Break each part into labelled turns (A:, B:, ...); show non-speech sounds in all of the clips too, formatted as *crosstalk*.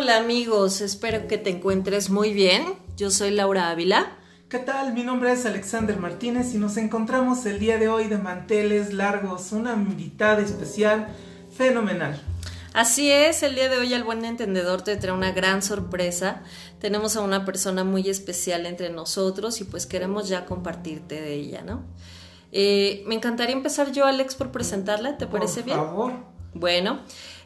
A: Hola amigos, espero que te encuentres muy bien. Yo soy Laura Ávila.
B: ¿Qué tal? Mi nombre es Alexander Martínez y nos encontramos el día de hoy de manteles largos, una invitada especial fenomenal.
A: Así es, el día de hoy el buen entendedor te trae una gran sorpresa. Tenemos a una persona muy especial entre nosotros y pues queremos ya compartirte de ella, ¿no? Eh, me encantaría empezar yo, Alex, por presentarla, ¿te parece bien?
B: Por favor.
A: Bueno,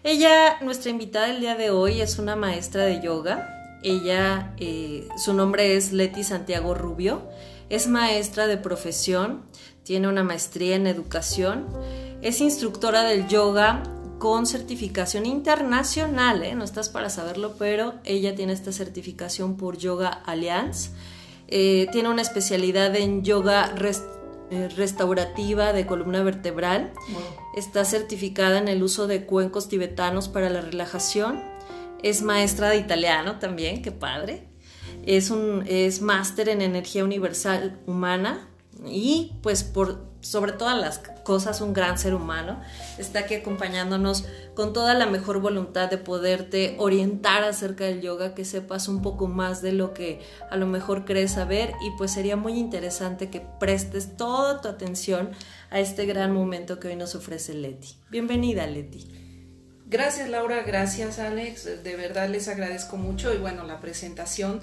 A: ella, nuestra invitada el día de hoy, es una maestra de yoga. Ella, eh, su nombre es Leti Santiago Rubio, es maestra de profesión, tiene una maestría en educación, es instructora del yoga con certificación internacional, ¿eh? no estás para saberlo, pero ella tiene esta certificación por Yoga Alliance. Eh, tiene una especialidad en yoga eh, restaurativa de columna vertebral. Está certificada en el uso de cuencos tibetanos para la relajación. Es maestra de italiano también, qué padre. Es, un, es máster en energía universal humana y pues por sobre todas las cosas un gran ser humano, está aquí acompañándonos con toda la mejor voluntad de poderte orientar acerca del yoga, que sepas un poco más de lo que a lo mejor crees saber y pues sería muy interesante que prestes toda tu atención a este gran momento que hoy nos ofrece Leti. Bienvenida Leti.
C: Gracias Laura, gracias Alex, de verdad les agradezco mucho y bueno, la presentación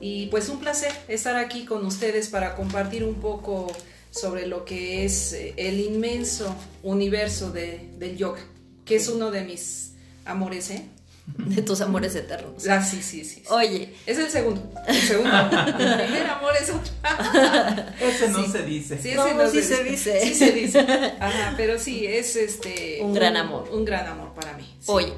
C: y pues un placer estar aquí con ustedes para compartir un poco sobre lo que es eh, el inmenso universo de, del yoga, que es uno de mis amores, ¿eh? *laughs*
A: De tus amores eternos.
C: Ah, sí, sí, sí,
A: Oye.
C: Es el segundo. El segundo. el primer amor es otro.
B: ese no se dice.
C: Sí, ese no,
A: sí se, dice.
C: Sí se *laughs* dice. Ajá, pero sí, es este.
A: Un, gran amor.
C: Un gran amor para mí.
A: Oye.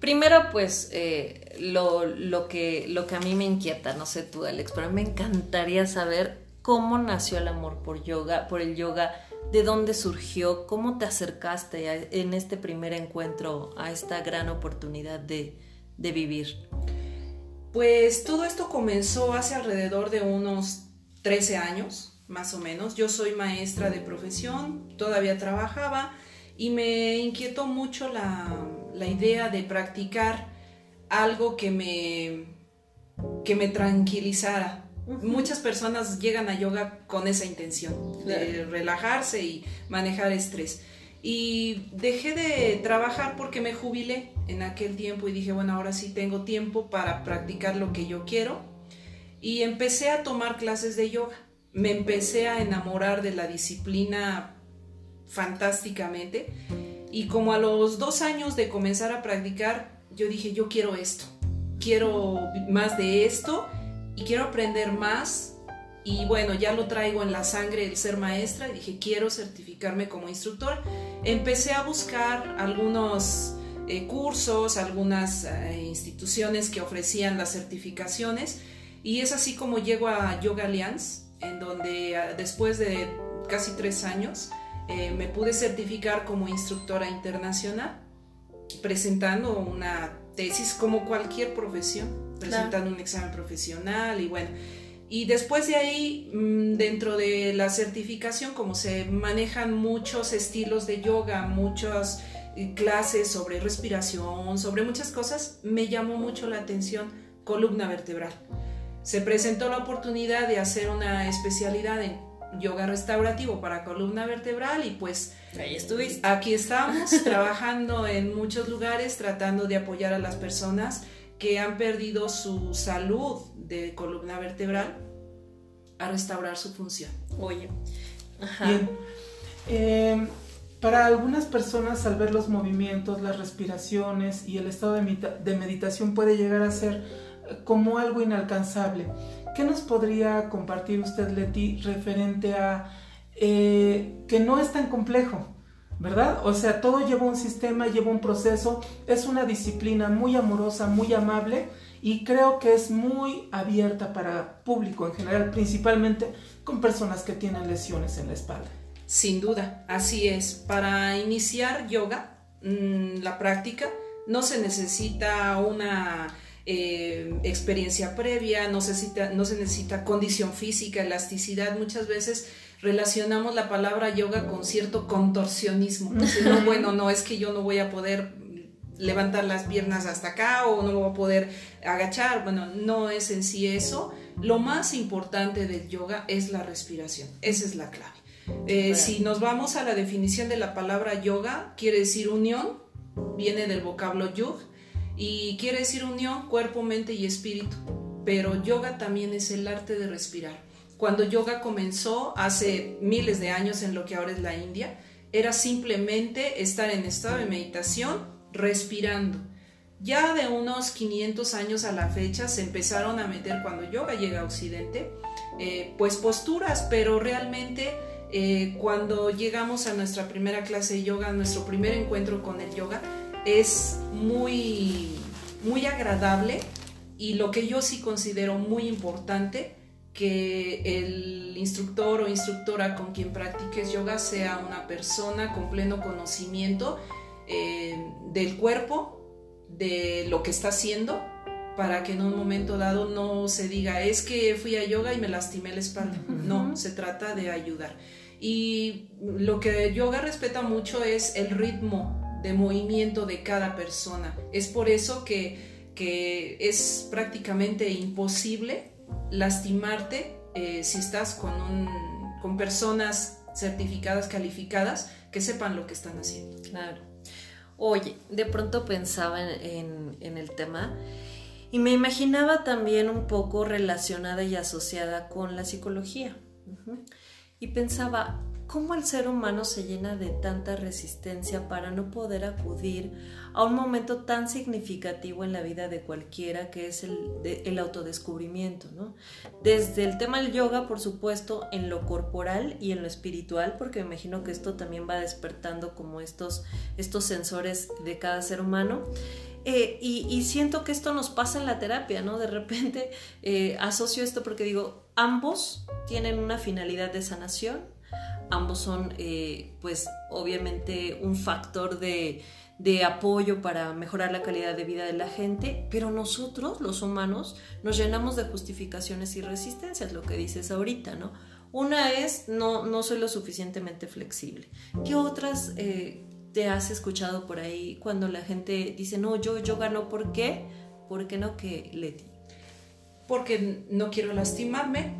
A: Primero, pues, eh, lo, lo, que, lo que a mí me inquieta, no sé tú, Alex, pero me encantaría saber cómo nació el amor por yoga, por el yoga, de dónde surgió, cómo te acercaste en este primer encuentro a esta gran oportunidad de, vivir.
C: Pues todo esto comenzó hace alrededor de unos 13 años, más o menos. Yo soy maestra de profesión, todavía trabajaba y me inquietó mucho la, la idea de practicar algo que me, que me tranquilizara, Muchas personas llegan a yoga con esa intención, de relajarse y manejar estrés. Y dejé de trabajar porque me jubilé en aquel tiempo y dije, bueno, ahora sí tengo tiempo para practicar lo que yo quiero. Y empecé a tomar clases de yoga. Me empecé a enamorar de la disciplina fantásticamente. Y como a los dos años de comenzar a practicar, yo dije, yo quiero esto. Quiero más de esto y quiero aprender más y bueno, ya lo traigo en la sangre el ser maestra y dije, quiero certificarme como instructor. Empecé a buscar algunos eh, cursos, algunas eh, instituciones que ofrecían las certificaciones y es así como llego a Yoga Alliance, en donde ah, después de casi tres años eh, me pude certificar como instructora internacional, presentando una tesis como cualquier profesión presentando un examen profesional y bueno. Y después de ahí, mm, dentro de la certificación, como se manejan muchos estilos de yoga, muchas eh, clases sobre respiración, sobre muchas cosas, me llamó mucho la atención columna vertebral. Se presentó la oportunidad de hacer una especialidad en yoga restaurativo para columna vertebral y pues
A: ahí estuviste.
C: Aquí estamos *laughs* trabajando en muchos lugares tratando de apoyar a las personas que han perdido su salud de columna vertebral a restaurar su función.
A: Oye,
B: Bien. Em, para algunas personas al ver los movimientos, las respiraciones y el estado de, meditación puede llegar a ser eh, como algo inalcanzable. ¿Qué nos podría compartir usted, Leti, referente a eh, que no es tan complejo? ¿verdad? O sea, todo lleva un sistema, lleva un proceso, es una disciplina muy amorosa, muy amable y creo que es muy abierta para público en general, principalmente con personas que tienen lesiones en la espalda.
C: Sin duda, así es. Para iniciar yoga, mm, la práctica, no se necesita una eh, experiencia previa, no se, necesita, no se necesita condición física, elasticidad. Muchas veces relacionamos la palabra yoga con cierto contorsionismo. bueno, no, es que yo no voy a poder levantar las piernas hasta acá o no voy a poder agachar. Bueno, no es en sí eso. Lo más importante del yoga es la respiración. Esa es la clave. Eh, si nos vamos a la definición de la palabra yoga, quiere decir unión, viene del vocablo yug, y quiere decir unión, cuerpo, mente y espíritu. Pero yoga también es el arte de respirar. Cuando yoga comenzó hace miles de años en lo que ahora es la India, era simplemente estar en estado de meditación respirando. Ya de unos 500 años a la fecha se empezaron a meter cuando yoga llega a Occidente, eh, pues posturas, pero realmente eh, cuando llegamos a nuestra primera clase de yoga, nuestro primer encuentro con el yoga, es muy, muy agradable y lo que yo sí considero muy importante, que el instructor o instructora con quien practiques yoga sea una persona con pleno conocimiento eh, del cuerpo, de lo que está haciendo, para que en un momento dado no se diga, es que fui a yoga y me lastimé la espalda. No, se trata de ayudar. Y lo que yoga respeta mucho es el ritmo de movimiento de cada persona. Es por eso que, es prácticamente imposible lastimarte eh, si estás con, con personas certificadas, calificadas, que sepan lo que están haciendo.
A: Claro. Oye, de pronto pensaba en, el tema y me imaginaba también un poco relacionada y asociada con la psicología y pensaba, ¿cómo el ser humano se llena de tanta resistencia para no poder acudir a un momento tan significativo en la vida de cualquiera que es el, autodescubrimiento? ¿no? Desde el tema del yoga, por supuesto, en lo corporal y en lo espiritual, porque me imagino que esto también va despertando como estos, estos sensores de cada ser humano. Eh, y, siento que esto nos pasa en la terapia, ¿no? De repente eh, asocio esto porque digo, ambos tienen una finalidad de sanación, ambos son, eh, pues, obviamente un factor de, de apoyo para mejorar la calidad de vida de la gente, pero nosotros, los humanos, nos llenamos de justificaciones y resistencias, lo que dices ahorita, ¿no? Una es, no, no soy lo suficientemente flexible. ¿Qué otras te has escuchado por ahí cuando la gente dice, no, yo, yo gano, ¿por qué? ¿Por qué no que Leti?
C: Porque no quiero lastimarme,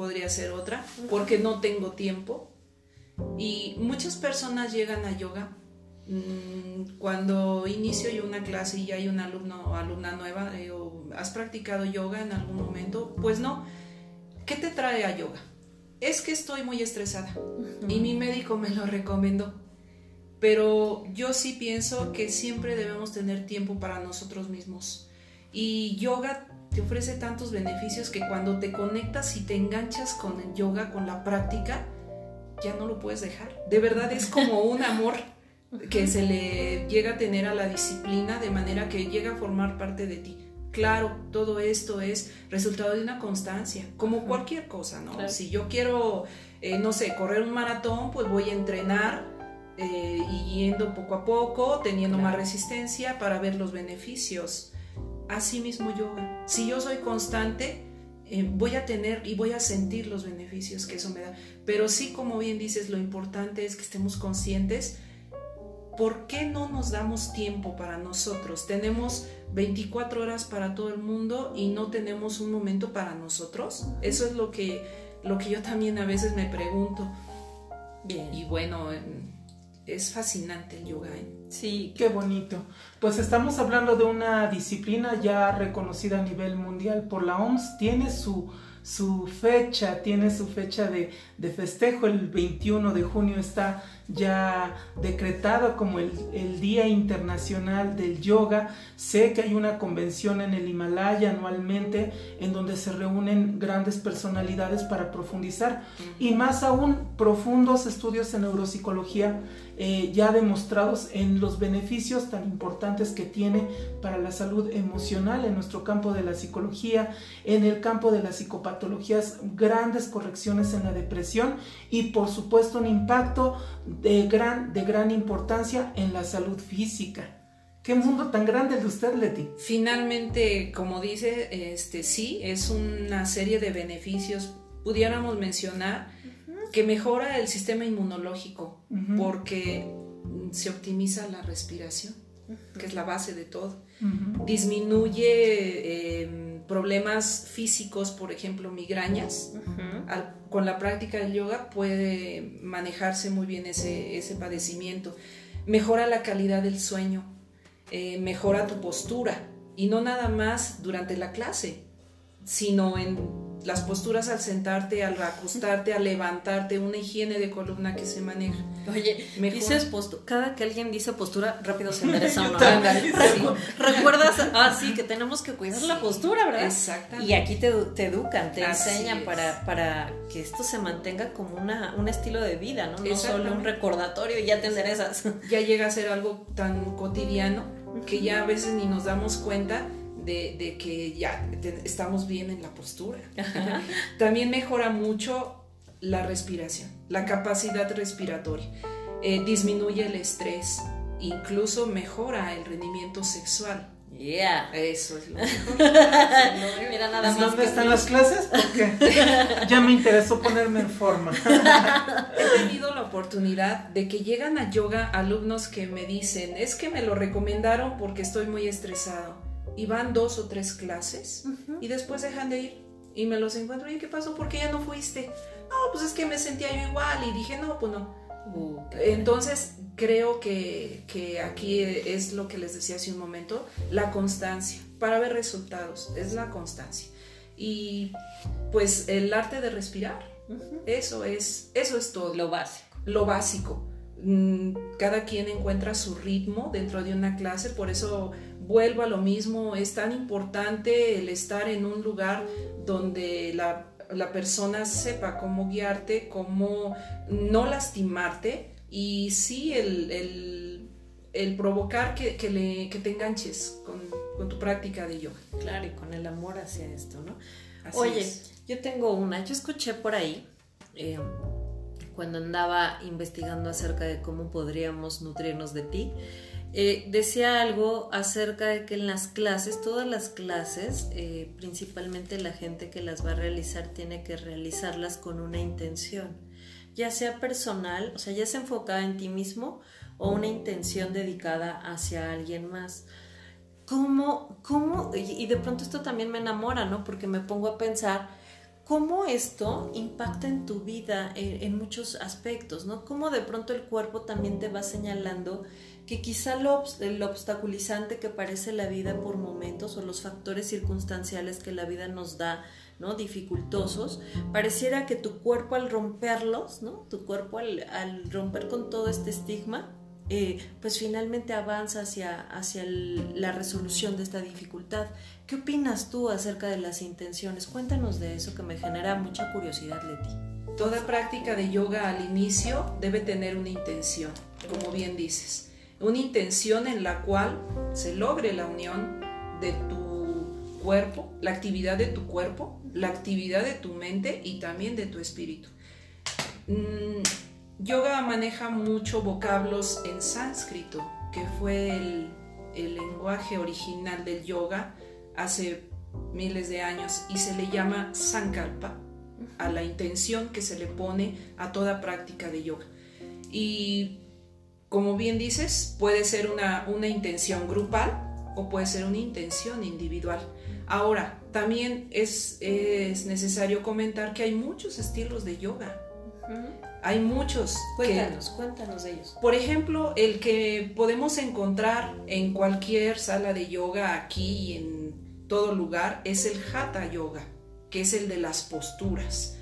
C: podría ser otra, porque no tengo tiempo. Y muchas personas llegan a yoga mm, cuando inicio yo una clase y hay un alumno o alumna nueva, eh, ¿has practicado yoga en algún momento? Pues no. ¿Qué te trae a yoga? Es que estoy muy estresada y mi médico me lo recomendó pero yo sí pienso que siempre debemos tener tiempo para nosotros mismos. Y yoga te ofrece tantos beneficios que cuando te conectas y te enganchas con el yoga, con la práctica, ya no lo puedes dejar. De verdad es como *laughs* un amor que se le llega a tener a la disciplina de manera que llega a formar parte de ti. Claro, todo esto es resultado de una constancia, como cualquier cosa, ¿no? Si yo quiero, eh, no sé, correr un maratón, pues voy a entrenar eh, y yendo poco a poco, teniendo más resistencia para ver los beneficios. Así mismo yoga. Si yo soy constante, eh, voy a tener y voy a sentir los beneficios que eso me da. Pero sí, como bien dices, lo importante es que estemos conscientes. ¿Por qué no nos damos tiempo para nosotros? Tenemos 24 horas para todo el mundo y no tenemos un momento para nosotros. Eso es lo que, lo que yo también a veces me pregunto. Bien. Y bueno, es fascinante el yoga. ¿eh?
B: Sí, qué bonito. Pues estamos hablando de una disciplina ya reconocida a nivel mundial por la OMS. Tiene su, su fecha, tiene su fecha de, de festejo. El 21 de junio está ya decretado como el, Día Internacional del Yoga. Sé que hay una convención en el Himalaya anualmente en donde se reúnen grandes personalidades para profundizar y más aún profundos estudios en neuropsicología eh, ya demostrados en los beneficios tan importantes que tiene para la salud emocional en nuestro campo de la psicología, en el campo de las psicopatologías, grandes correcciones en la depresión y por supuesto un impacto de gran, de gran importancia en la salud física. ¿Qué mundo tan grande el de usted, Leti?
C: Finalmente, como dice, este sí, es una serie de beneficios. Pudiéramos mencionar que mejora el sistema inmunológico porque se optimiza la respiración. que es la base de todo. Disminuye em, problemas físicos, por ejemplo, migrañas. con la práctica del yoga puede manejarse muy bien ese, ese padecimiento. Mejora la calidad del sueño, eh, mejora tu postura y no nada más durante la clase, sino en las posturas al sentarte, al acostarte, al levantarte, una higiene de columna que se maneja.
A: Oye, dices postura, cada que alguien dice postura, rápido se *laughs* endereza uno. Recuerdas, ah, sí, que tenemos que cuidar la postura, ¿verdad?
C: Exactamente.
A: Y aquí te, educan, te enseñan para, para que esto se mantenga como una, un estilo de vida, ¿no? No solo un recordatorio y ya te enderezas.
C: Ya llega a ser algo tan cotidiano que ya a veces ni nos damos cuenta de, que ya estamos bien en la postura. *laughs* También mejora mucho la respiración, la capacidad respiratoria. Eh, disminuye el estrés, incluso mejora el rendimiento sexual.
A: Yeah.
C: Eso es lo *laughs*
B: Mira, nada más ¿Dónde están las clases? Porque *laughs* ya me interesó ponerme en forma.
C: He tenido la oportunidad de que llegan a yoga alumnos que me dicen, es que me lo recomendaron porque estoy muy estresado y van dos o tres clases y después dejan de ir y me los encuentro y ¿qué pasó? ¿Por qué ya no fuiste? No, pues es que me sentía yo igual y dije, no, pues no. Uh, Entonces creo que, que, aquí es lo que les decía hace un momento, la constancia, para ver resultados, es la constancia. Y pues el arte de respirar, eso, es, eso es todo.
A: Lo básico.
C: Lo básico. Mm, cada quien encuentra su ritmo dentro de una clase, por eso vuelvo a lo mismo, es tan importante el estar en un lugar donde la, persona sepa cómo guiarte, cómo no lastimarte y sí el, provocar que, le, te enganches con, tu práctica de yoga.
A: Claro, y con el amor hacia esto, ¿no? Oye, yo tengo una, yo escuché por ahí, eh, cuando andaba investigando acerca de cómo podríamos nutrirnos de ti, eh, decía algo acerca de que en las clases, todas las clases, eh, principalmente la gente que las va a realizar tiene que realizarlas con una intención, ya sea personal, o sea, ya sea enfocada en ti mismo o una intención dedicada hacia alguien más. ¿Cómo, cómo, y de pronto esto también me enamora, ¿no? Porque me pongo a pensar, cómo esto impacta en tu vida en, en, muchos aspectos, ¿no? Cómo de pronto el cuerpo también te va señalando que quizá lo, el obstaculizante que parece la vida por momentos o los factores circunstanciales que la vida nos da, ¿no? dificultosos, pareciera que tu cuerpo al romperlos, ¿no? tu cuerpo al, romper con todo este estigma, eh, pues finalmente avanza hacia, hacia la resolución de esta dificultad. ¿Qué opinas tú acerca de las intenciones? Cuéntanos de eso que me genera mucha curiosidad, Leti.
C: Toda práctica de yoga al inicio debe tener una intención, como bien dices una intención en la cual se logre la unión de tu cuerpo, la actividad de tu cuerpo, la actividad de tu mente y también de tu espíritu. Mm, yoga maneja mucho vocablos en sánscrito, que fue el, lenguaje original del yoga hace miles de años y se le llama sankalpa a la intención que se le pone a toda práctica de yoga. Y como bien dices, puede ser una, intención grupal o puede ser una intención individual. Ahora, también es, es necesario comentar que hay muchos estilos de yoga. Hay muchos.
A: Cuéntanos, cuéntanos de ellos.
C: Por ejemplo, el que podemos encontrar en cualquier sala de yoga aquí y en todo lugar es el Hatha Yoga, que es el de las posturas.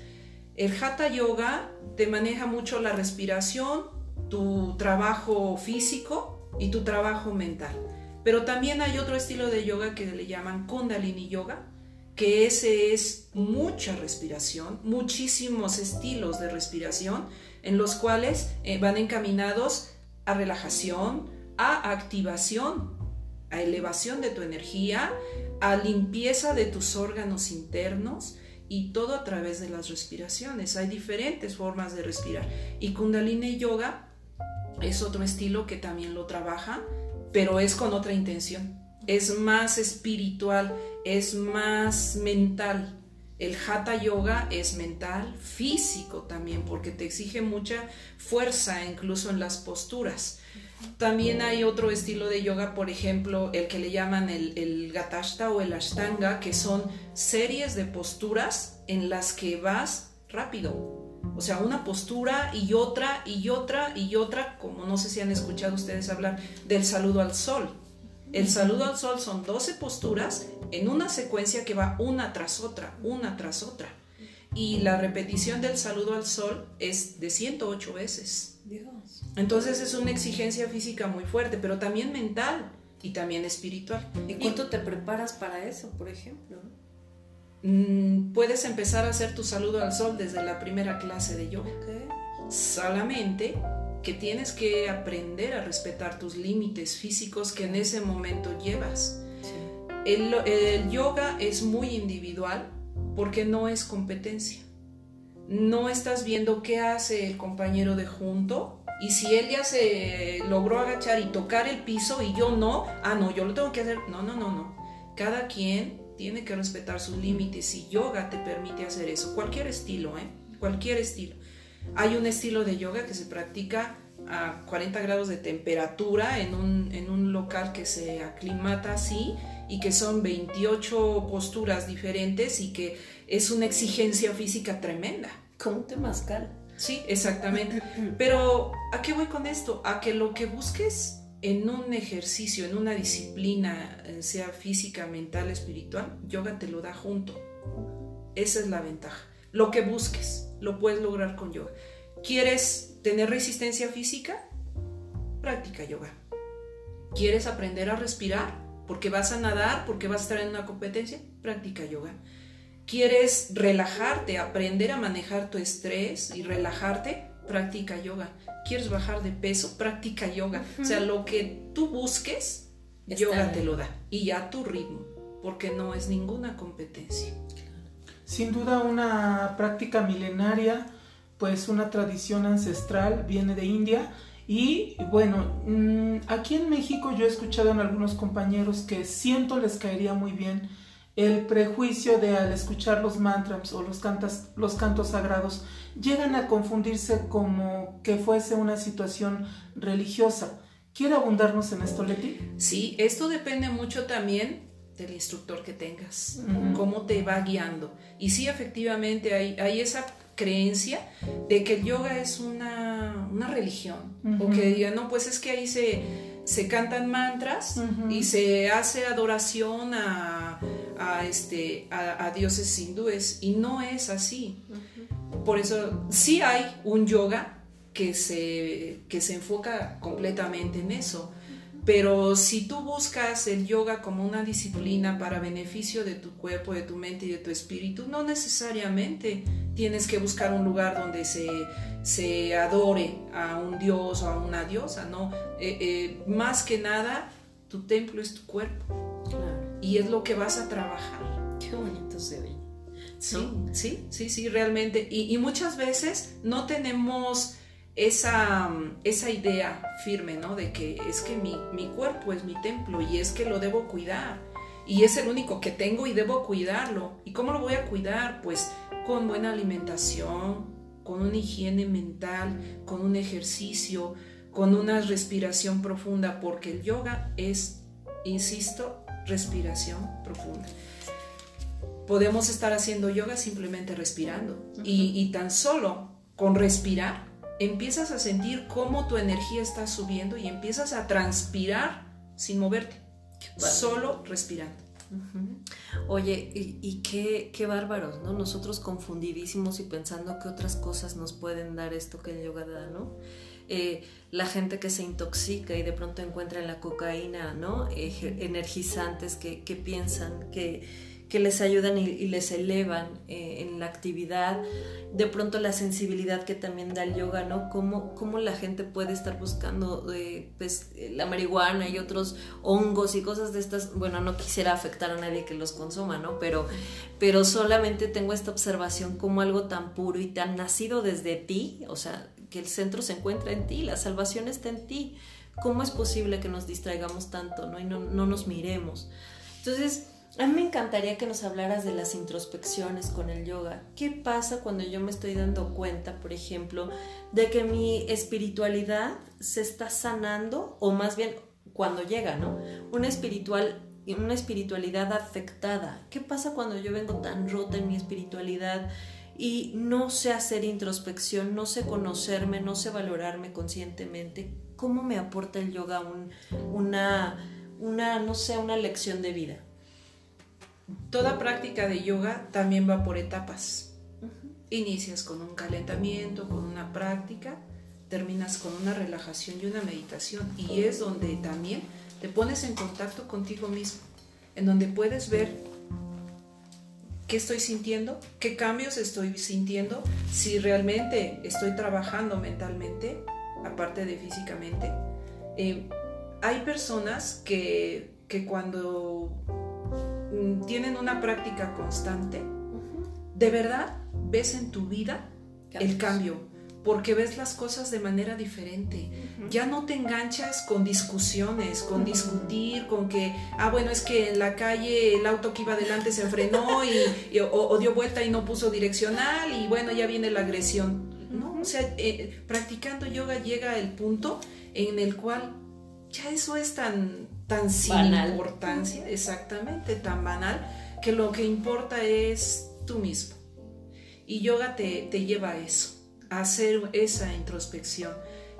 C: El Hatha Yoga te maneja mucho la respiración, tu trabajo físico y tu trabajo mental. Pero también hay otro estilo de yoga que le llaman Kundalini Yoga, que ese es mucha respiración, muchísimos estilos de respiración en los cuales eh, van encaminados a relajación, a activación, a elevación de tu energía, a limpieza de tus órganos internos y todo a través de las respiraciones. Hay diferentes formas de respirar. Y Kundalini Yoga es otro estilo que también lo trabaja, pero es con otra intención. Es más espiritual, es más mental. El hatha yoga es mental, físico también, porque te exige mucha fuerza incluso en las posturas. También hay otro estilo de yoga, por ejemplo, el que le llaman el, el gatashta o el ashtanga, que son series de posturas en las que vas rápido. O sea, una postura y otra y otra y otra, como no sé si han escuchado ustedes hablar del saludo al sol. El saludo al sol son 12 posturas en una secuencia que va una tras otra, una tras otra. Y la repetición del saludo al sol es de 108 veces. Entonces es una exigencia física muy fuerte, pero también mental y también espiritual.
A: ¿Y cuánto te preparas para eso, por ejemplo?
C: Mm, puedes empezar a hacer tu saludo al sol desde la primera clase de yoga. Solamente que tienes que aprender a respetar tus límites físicos que en ese momento llevas. El, el, yoga es muy individual porque no es competencia. No estás viendo qué hace el compañero de junto y si él ya se logró agachar y tocar el piso y yo no, ah, no, yo lo tengo que hacer. No, no, no, no. Cada quien tiene que respetar sus límites y yoga te permite hacer eso. Cualquier estilo, ¿eh? Cualquier estilo. Hay un estilo de yoga que se practica a 40 grados de temperatura en un, en un local que se aclimata así y que son 28 posturas diferentes y que es una exigencia física tremenda.
A: Como un temazcal.
C: Sí, exactamente. *laughs* Pero ¿a qué voy con esto? A que lo que busques en un ejercicio, en una disciplina, eh, sea física, mental, espiritual, yoga te lo da junto. Esa es la ventaja. Lo que busques, lo puedes lograr con yoga. ¿Quieres tener resistencia física? Practica yoga. ¿Quieres aprender a respirar? Porque vas a nadar, porque vas a estar en una competencia? Practica yoga. ¿Quieres relajarte, aprender a manejar tu estrés y relajarte? Practica yoga. ¿Quieres bajar de peso? Practica yoga. O sea, lo que tú busques, yoga te lo da. Y a tu ritmo, porque no es ninguna competencia.
B: Sin duda una práctica milenaria pues una tradición ancestral, viene de India. Y bueno, mm, aquí en México yo he escuchado en algunos compañeros que siento les caería muy bien el prejuicio de al escuchar los mantras o los, cantas, los cantos sagrados llegan a confundirse como que fuese una situación religiosa. ¿Quiere abundarnos en esto, Leti?
C: Sí, esto depende mucho también del instructor que tengas, cómo te va guiando. Y sí, efectivamente, hay, hay esa creencia de que el yoga es una, una religión. O que digan, no, pues es que ahí se, se cantan mantras y se hace adoración a, a este, a, dioses hindúes. Y no es así. Por eso sí hay un yoga que se, que se enfoca completamente en eso. Pero si tú buscas el yoga como una disciplina para beneficio de tu cuerpo, de tu mente y de tu espíritu, no necesariamente tienes que buscar un lugar donde se, se adore a un dios o a una diosa, ¿no? Eh, eh, más que nada, tu templo es tu cuerpo. Y es lo que vas a trabajar.
A: Qué bonito se ve.
C: Sí, sí, sí, sí, realmente. Y, y muchas veces no tenemos esa, esa idea firme, ¿no? De que es que mi, mi, cuerpo es mi templo y es que lo debo cuidar. Y es el único que tengo y debo cuidarlo. ¿Y cómo lo voy a cuidar? Pues con buena alimentación, con una higiene mental, con un ejercicio, con una respiración profunda, porque el yoga es, insisto, respiración profunda. Podemos estar haciendo yoga simplemente respirando y, y tan solo con respirar empiezas a sentir cómo tu energía está subiendo y empiezas a transpirar sin moverte, solo respirando.
A: Oye, y, qué, qué, bárbaros, ¿no? Nosotros confundidísimos y pensando que otras cosas nos pueden dar esto que el yoga da, ¿no? Eh, la gente que se intoxica y de pronto encuentra en la cocaína, ¿no? energizantes que, que piensan que que les ayudan y, les elevan eh, en la actividad. De pronto la sensibilidad que también da el yoga, ¿no? Cómo, cómo la gente puede estar buscando eh, pues, la marihuana y otros hongos y cosas de estas. Bueno, no quisiera afectar a nadie que los consuma, ¿no? Pero, pero solamente tengo esta observación como algo tan puro y tan nacido desde ti, o sea, que el centro se encuentra en ti, la salvación está en ti. ¿Cómo es posible que nos distraigamos tanto, ¿no? Y no nos miremos. Entonces, A mí me encantaría que nos hablaras de las introspecciones con el yoga. ¿Qué pasa cuando yo me estoy dando cuenta, por ejemplo, de que mi espiritualidad se está sanando o más bien cuando llega, ¿no? Una espiritual una espiritualidad afectada. ¿Qué pasa cuando yo vengo tan rota en mi espiritualidad y no sé hacer introspección, no sé conocerme, no sé valorarme conscientemente? ¿Cómo me aporta el yoga una, una, no sé, una lección de vida?
C: Toda práctica de yoga también va por etapas. Inicias con un calentamiento, con una práctica, terminas con una relajación y una meditación. Y es donde también te pones en contacto contigo mismo, en donde puedes ver qué estoy sintiendo, qué cambios estoy sintiendo, si realmente estoy trabajando mentalmente, aparte de físicamente. Eh, hay personas que, que cuando tienen una práctica constante, de verdad ves en tu vida el cambio porque ves las cosas de manera diferente. Ya no te enganchas con discusiones, con discutir, con que, ah, bueno, es que en la calle el auto que iba adelante se frenó y, o, dio vuelta y no puso direccional y bueno, ya viene la agresión. ¿no? O sea, eh, practicando yoga llega el punto en el cual ya eso es tan, tan sin importancia, exactamente, tan banal, que lo que importa es tú mismo. Y yoga te, te lleva a eso hacer esa introspección.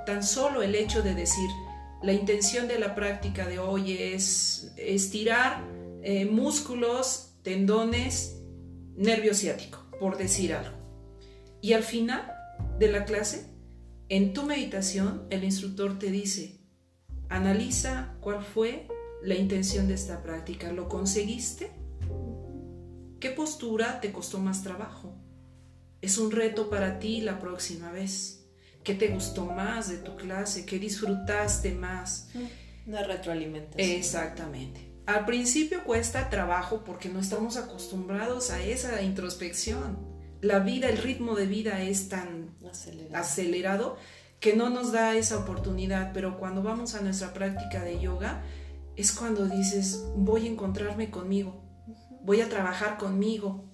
C: Tan solo el hecho de decir, la intención de la práctica de hoy es estirar eh, músculos, tendones, nervio ciático, por decir algo. Y al final de la clase, en tu meditación, el instructor te dice, analiza cuál fue la intención de esta práctica. ¿Lo conseguiste? ¿Qué postura te costó más trabajo? Es un reto para ti la próxima vez. ¿Qué te gustó más de tu clase? ¿Qué disfrutaste más?
A: Una retroalimentación.
C: Exactamente. Al principio cuesta trabajo porque no estamos acostumbrados a esa introspección. La vida, el ritmo de vida es tan acelerado, acelerado que no nos da esa oportunidad, pero cuando vamos a nuestra práctica de yoga es cuando dices, voy a encontrarme conmigo, voy a trabajar conmigo,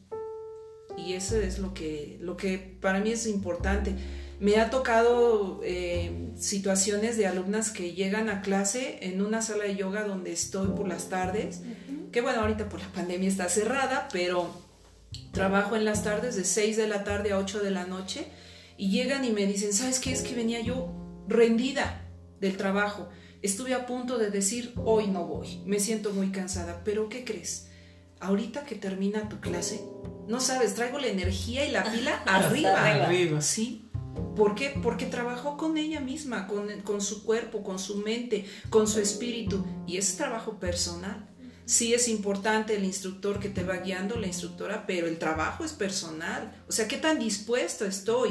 C: y eso es lo que, lo que para mí es importante. Me ha tocado eh, situaciones de alumnas que llegan a clase en una sala de yoga donde estoy por las tardes, que bueno, ahorita por la pandemia está cerrada, pero trabajo en las tardes de 6 de la tarde a 8 de la noche y llegan y me dicen, ¿sabes qué? Es que venía yo rendida del trabajo. Estuve a punto de decir, hoy no voy, me siento muy cansada, pero ¿qué crees? ahorita que termina tu clase, no sabes, traigo la energía y la *laughs* pila arriba.
B: arriba.
C: Sí. ¿Por qué? Porque trabajó con ella misma, con, con, su cuerpo, con su mente, con su espíritu. Y es trabajo personal. Sí es importante el instructor que te va guiando, la instructora, pero el trabajo es personal. O sea, ¿qué tan dispuesto estoy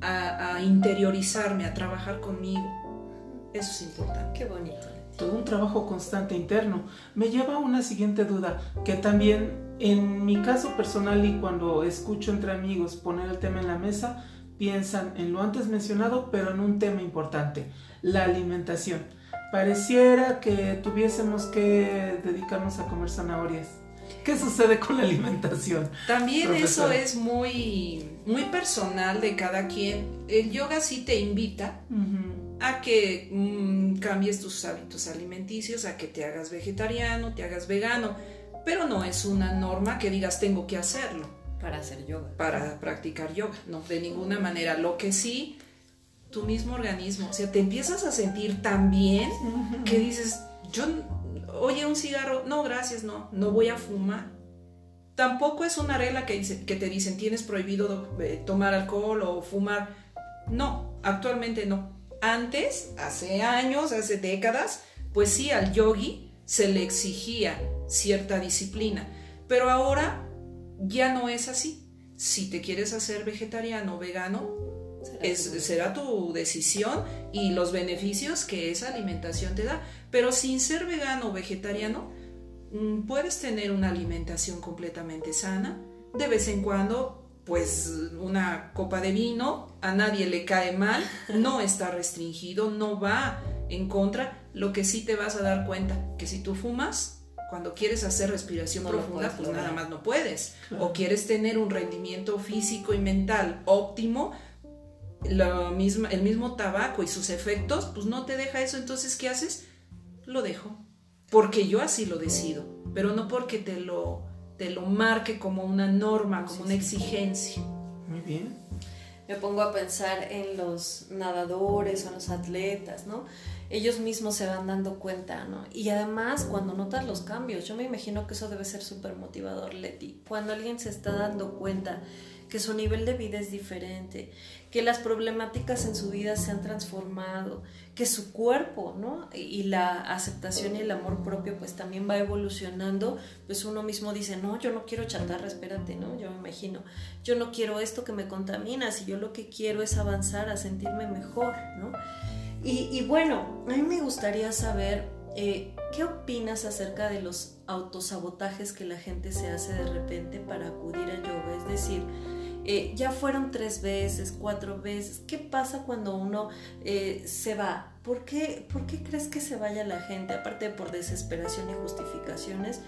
C: a, a interiorizarme, a trabajar conmigo? Eso es importante.
A: Qué bonito
B: todo un trabajo constante interno. Me lleva a una siguiente duda, que también en mi caso personal y cuando escucho entre amigos poner el tema en la mesa, piensan en lo antes mencionado, pero en un tema importante, la alimentación. Pareciera que tuviésemos que dedicarnos a comer zanahorias. ¿Qué sucede con la alimentación?
C: También eso es muy, muy personal de cada quien. El yoga sí te invita a que mm, cambies tus hábitos alimenticios, a que te hagas vegetariano, te hagas vegano, pero no es una norma que digas tengo que hacerlo.
A: Para hacer yoga.
C: Para practicar yoga, no, de ninguna manera. Lo que sí, tu mismo organismo, o sea, te empiezas a sentir tan bien que dices, yo, oye, un cigarro, no, gracias, no, no voy a fumar. Tampoco es una regla que, te dicen tienes prohibido eh, tomar alcohol o fumar. No, actualmente no antes, hace años, hace décadas, pues sí, al yogi se le exigía cierta disciplina, pero ahora ya no es así. Si te quieres hacer vegetariano o vegano, será, tu decisión y los beneficios que esa alimentación te da. Pero sin ser vegano o vegetariano, mm, puedes tener una alimentación completamente sana. De vez en cuando pues una copa de vino, a nadie le cae mal, *laughs* no está restringido, no va en contra, lo que sí te vas a dar cuenta, que si tú fumas, Cuando quieres hacer respiración
A: No
C: profunda, pues
A: lograr.
C: nada más no puedes.
B: Claro.
C: O quieres tener un rendimiento físico y mental óptimo, lo mismo, el mismo tabaco y sus efectos, pues no te deja eso. Entonces, ¿qué haces? Lo dejo. Porque yo así lo decido, pero no porque te lo, te lo marque como una norma, como una exigencia.
B: Muy bien.
A: Me pongo a pensar en los nadadores o en los atletas, ¿no? Ellos mismos se van dando cuenta, ¿no? Y además, cuando notas los cambios, yo me imagino que eso debe ser súper motivador, Leti. Cuando alguien se está dando cuenta que su nivel de vida es diferente, que las problemáticas en su vida se han transformado, que su cuerpo, ¿no? Y la aceptación y el amor propio pues también va evolucionando, pues uno mismo dice, no, yo no quiero chatarra, espérate, ¿no? Yo me imagino, yo no quiero esto que me contamina, si yo lo que quiero es avanzar, a sentirme mejor, ¿no? Y, bueno, a mí me gustaría saber eh, qué opinas acerca de los autosabotajes que la gente se hace de repente para acudir a yoga, es decir, eh, ya fueron tres veces, cuatro veces. ¿Qué pasa cuando uno eh, se va? ¿Por qué, ¿Por qué crees que se vaya la gente? Aparte de por desesperación y justificaciones,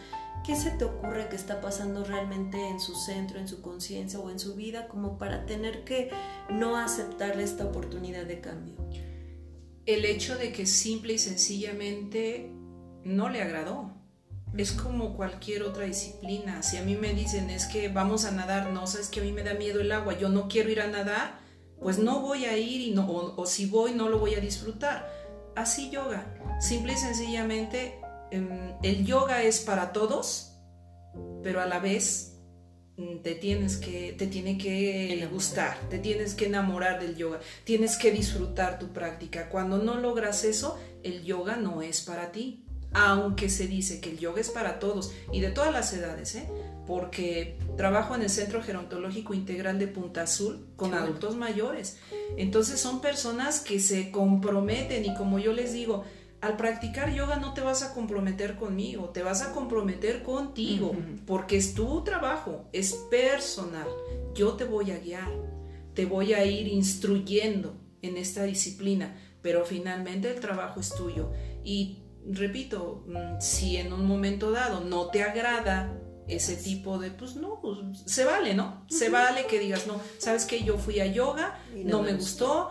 A: ¿qué se te ocurre que está pasando realmente en su centro, en su conciencia o en su vida como para tener que no aceptar esta oportunidad de cambio?
C: El hecho de que simple y sencillamente no le agradó. Es como cualquier otra disciplina. Si a mí me dicen es que vamos a nadar, no, sabes que a mí me da miedo el agua, yo no quiero ir a nadar, pues no voy a ir y no, o, o si voy no lo voy a disfrutar. Así yoga. Simple y sencillamente em, el yoga es para todos, pero a la vez mm, te tienes que te tiene que
A: Enamorar.
C: gustar, te tienes que enamorar del yoga, tienes que disfrutar tu práctica. Cuando no logras eso, el yoga no es para ti. Aunque se dice que el yoga es para todos y de todas las edades, ¿eh? porque trabajo en el Centro Gerontológico Integral de Punta Azul con adultos mayores. Entonces son personas que se comprometen y como yo les digo, al practicar yoga no te vas a comprometer conmigo, te vas a comprometer contigo, porque es tu trabajo, es personal. Yo te voy a guiar, te voy a ir instruyendo en esta disciplina, pero finalmente el trabajo es tuyo. Y repito, mm, si en un momento dado no te agrada ese tipo de, pues no, pues se vale, ¿no? Se vale que digas, no, sabes que yo fui a yoga,
A: Y
C: no, me gustó.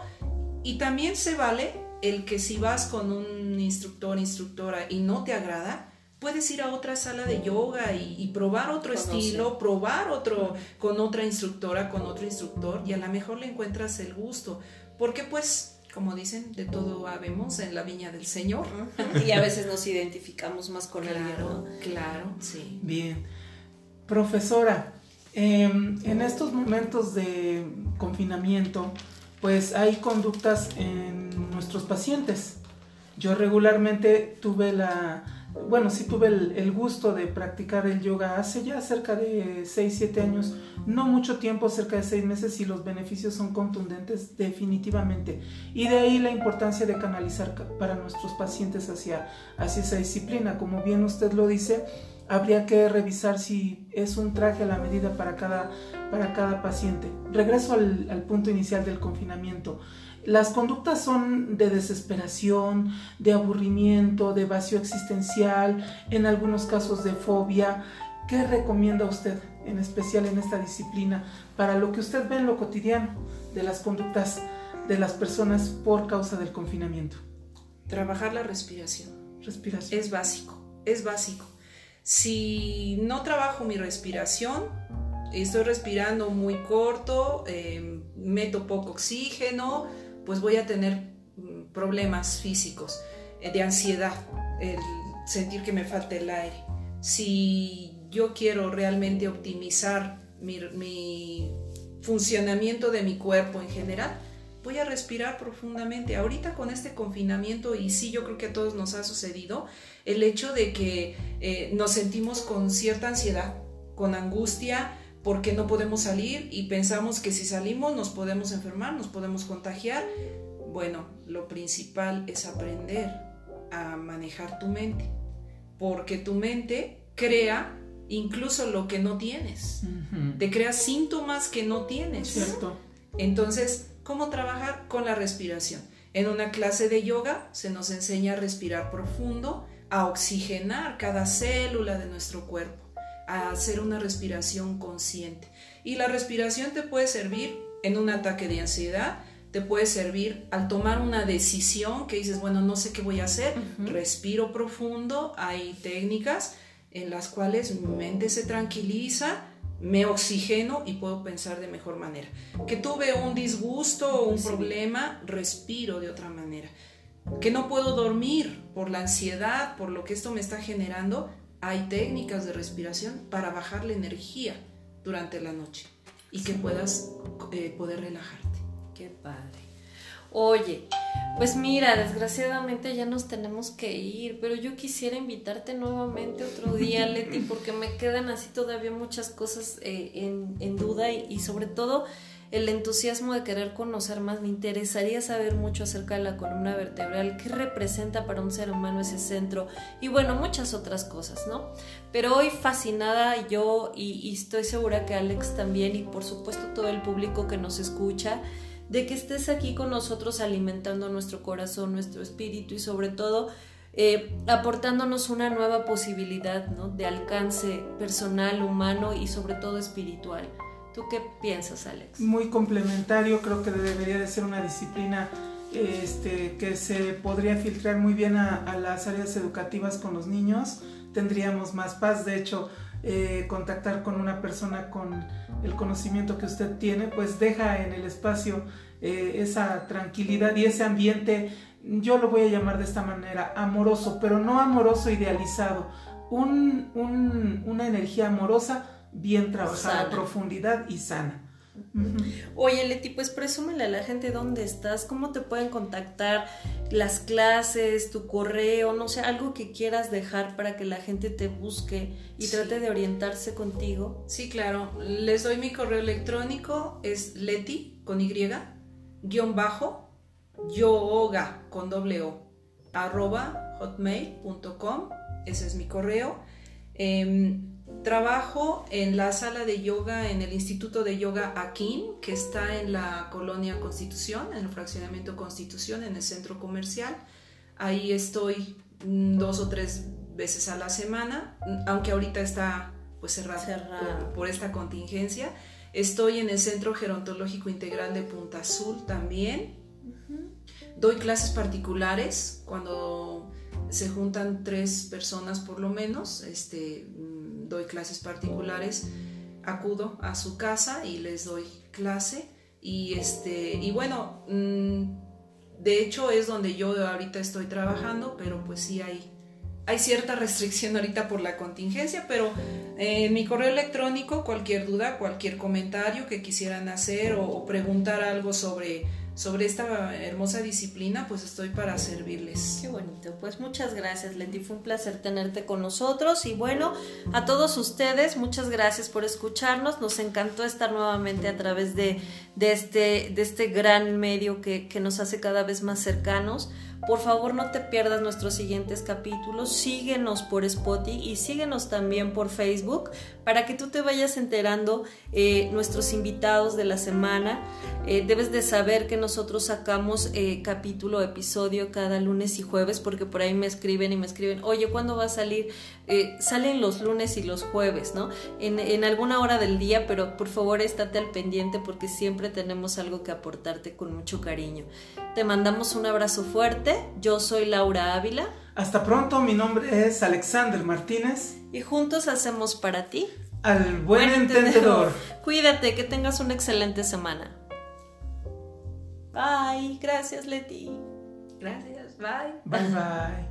C: Y también se vale el que si vas con un instructor, instructora y no te agrada, puedes ir a otra sala de yoga y, y probar otro estilo, probar otro con otra instructora, con otro instructor y a lo mejor le encuentras el gusto. Porque pues, como dicen, de todo habemos en la viña del Señor.
A: Y a veces nos identificamos más con alguien, ¿no?
C: Claro, claro, sí.
B: Bien. Profesora, em, en estos momentos de confinamiento, pues hay conductas en nuestros pacientes. Yo regularmente tuve la, bueno, sí tuve el, el gusto de practicar el yoga hace ya cerca de 6, 7 años, no mucho tiempo, cerca de 6 meses y los beneficios son contundentes definitivamente. Y de ahí la importancia de canalizar ca- para nuestros pacientes hacia, hacia esa disciplina. Como bien usted lo dice, habría que revisar si es un traje a la medida para cada, para cada paciente. Regreso al punto inicial del confinamiento. Las conductas son de desesperación, de aburrimiento, de vacío existencial, en algunos casos de fobia. ¿Qué recomienda usted, en especial en esta disciplina, para lo que usted ve en lo cotidiano de las conductas de las personas por causa del confinamiento?
C: Trabajar la respiración.
B: Respiración.
C: Es básico, es básico. Si no trabajo mi respiración, estoy respirando muy corto, eh, meto poco oxígeno, pues voy a tener mm, problemas físicos, eh, de ansiedad, el sentir que me falta el aire. Si yo quiero realmente optimizar mi, mi funcionamiento de mi cuerpo en general, voy a respirar profundamente. Ahorita con este confinamiento, y sí, yo creo que a todos nos ha sucedido, el hecho de que eh, nos sentimos con cierta ansiedad, con angustia, porque no podemos salir y pensamos que si salimos nos podemos enfermar, nos podemos contagiar. Bueno, lo principal es aprender a manejar tu mente, porque tu mente crea incluso lo que no tienes, te crea síntomas que no tienes.
B: Cierto.
C: Entonces, ¿cómo trabajar con la respiración? En una clase de yoga se nos enseña a respirar profundo a oxigenar cada célula de nuestro cuerpo, a hacer una respiración consciente. Y la respiración te puede servir en un ataque de ansiedad, te puede servir al tomar una decisión que dices, bueno, no sé qué voy a hacer, respiro profundo, hay técnicas en las cuales mi mente se tranquiliza, me oxigeno y puedo pensar de mejor manera. Que tuve un disgusto o un problema, respiro de otra manera. Que no puedo dormir por la ansiedad, por lo que esto me está generando, hay técnicas de respiración para bajar la energía durante la noche y que puedas eh, poder relajarte.
A: Qué padre. Oye, pues mira, desgraciadamente ya nos tenemos que ir, pero yo quisiera invitarte nuevamente otro día, Leti, porque me quedan así todavía muchas cosas eh, en, en, duda y, y sobre todo el entusiasmo de querer conocer más. Me interesaría saber mucho acerca de la columna vertebral, qué representa para un ser humano ese centro y bueno, muchas otras cosas, ¿no? Pero hoy fascinada yo y, estoy segura que Alex también y por supuesto todo el público que nos escucha de que estés aquí con nosotros alimentando nuestro corazón, nuestro espíritu y sobre todo eh, aportándonos una nueva posibilidad ¿no? de alcance personal, humano y sobre todo espiritual. ¿Tú qué piensas, Alex?
B: Muy complementario, creo que debería de ser una disciplina este, que se podría filtrar muy bien a, a, las áreas educativas con los niños. Tendríamos más paz, de hecho, eh, contactar con una persona con el conocimiento que usted tiene, pues deja en el espacio eh, esa tranquilidad y ese ambiente, yo lo voy a llamar de esta manera, amoroso, pero no amoroso idealizado, un, un, una energía amorosa bien trabajada, profundidad y sana.
A: Uh -huh. Oye, Leti, pues presúmele a la gente dónde estás, cómo te pueden contactar, las clases, tu correo, no sé, algo que quieras dejar para que la gente te busque y sí. trate de orientarse contigo.
C: Sí, claro. Les doy mi correo electrónico, es leti con y, guion bajo, yoga con doble o, arroba hotmail.com, ese es mi correo. Eh, Trabajo en la sala de yoga en el Instituto de Yoga Akin, que está en la colonia Constitución, en el fraccionamiento Constitución, en el centro comercial. Ahí estoy dos o tres veces a la semana, aunque ahorita está pues cerrado, cerrado. Por, por, esta contingencia. Estoy en el Centro Gerontológico Integral de Punta Azul también. Uh -huh. Doy clases particulares cuando se juntan tres personas por lo menos. Este, doy clases particulares, acudo a su casa y les doy clase. Y, este, y bueno, mmm, de hecho es donde yo ahorita estoy trabajando, pero pues sí hay, hay cierta *laughs* restricción ahorita por la contingencia, pero eh, en mi correo electrónico, cualquier duda, cualquier comentario que quisieran hacer o preguntar algo sobre sobre esta hermosa disciplina, pues estoy para servirles.
A: Qué bonito. Pues muchas gracias, Leti. Fue un placer tenerte con nosotros. Y bueno, a todos ustedes, muchas gracias por escucharnos. Nos encantó estar nuevamente a través de, de, este, de este gran medio que, que nos hace cada vez más cercanos. Por favor, no te pierdas nuestros siguientes capítulos. Síguenos por Spotify y síguenos también por Facebook para que tú te vayas enterando eh, nuestros invitados de la semana. Eh, debes de saber que nosotros sacamos eh, capítulo, episodio cada lunes y jueves porque por ahí me escriben y me escriben, oye, ¿cuándo va a salir? Salen los lunes y los jueves, ¿no? En, en alguna hora del día, pero por favor estate al pendiente porque siempre tenemos algo que aportarte con mucho cariño. Te mandamos un abrazo fuerte. Yo soy Laura Ávila.
B: Hasta pronto, mi nombre es Alexander Martínez.
A: Y juntos hacemos para ti.
B: Al buen, buen entendedor. entendedor.
A: Cuídate, que tengas una excelente semana. Bye. Gracias, Leti.
C: Gracias. Bye.
B: Bye, bye.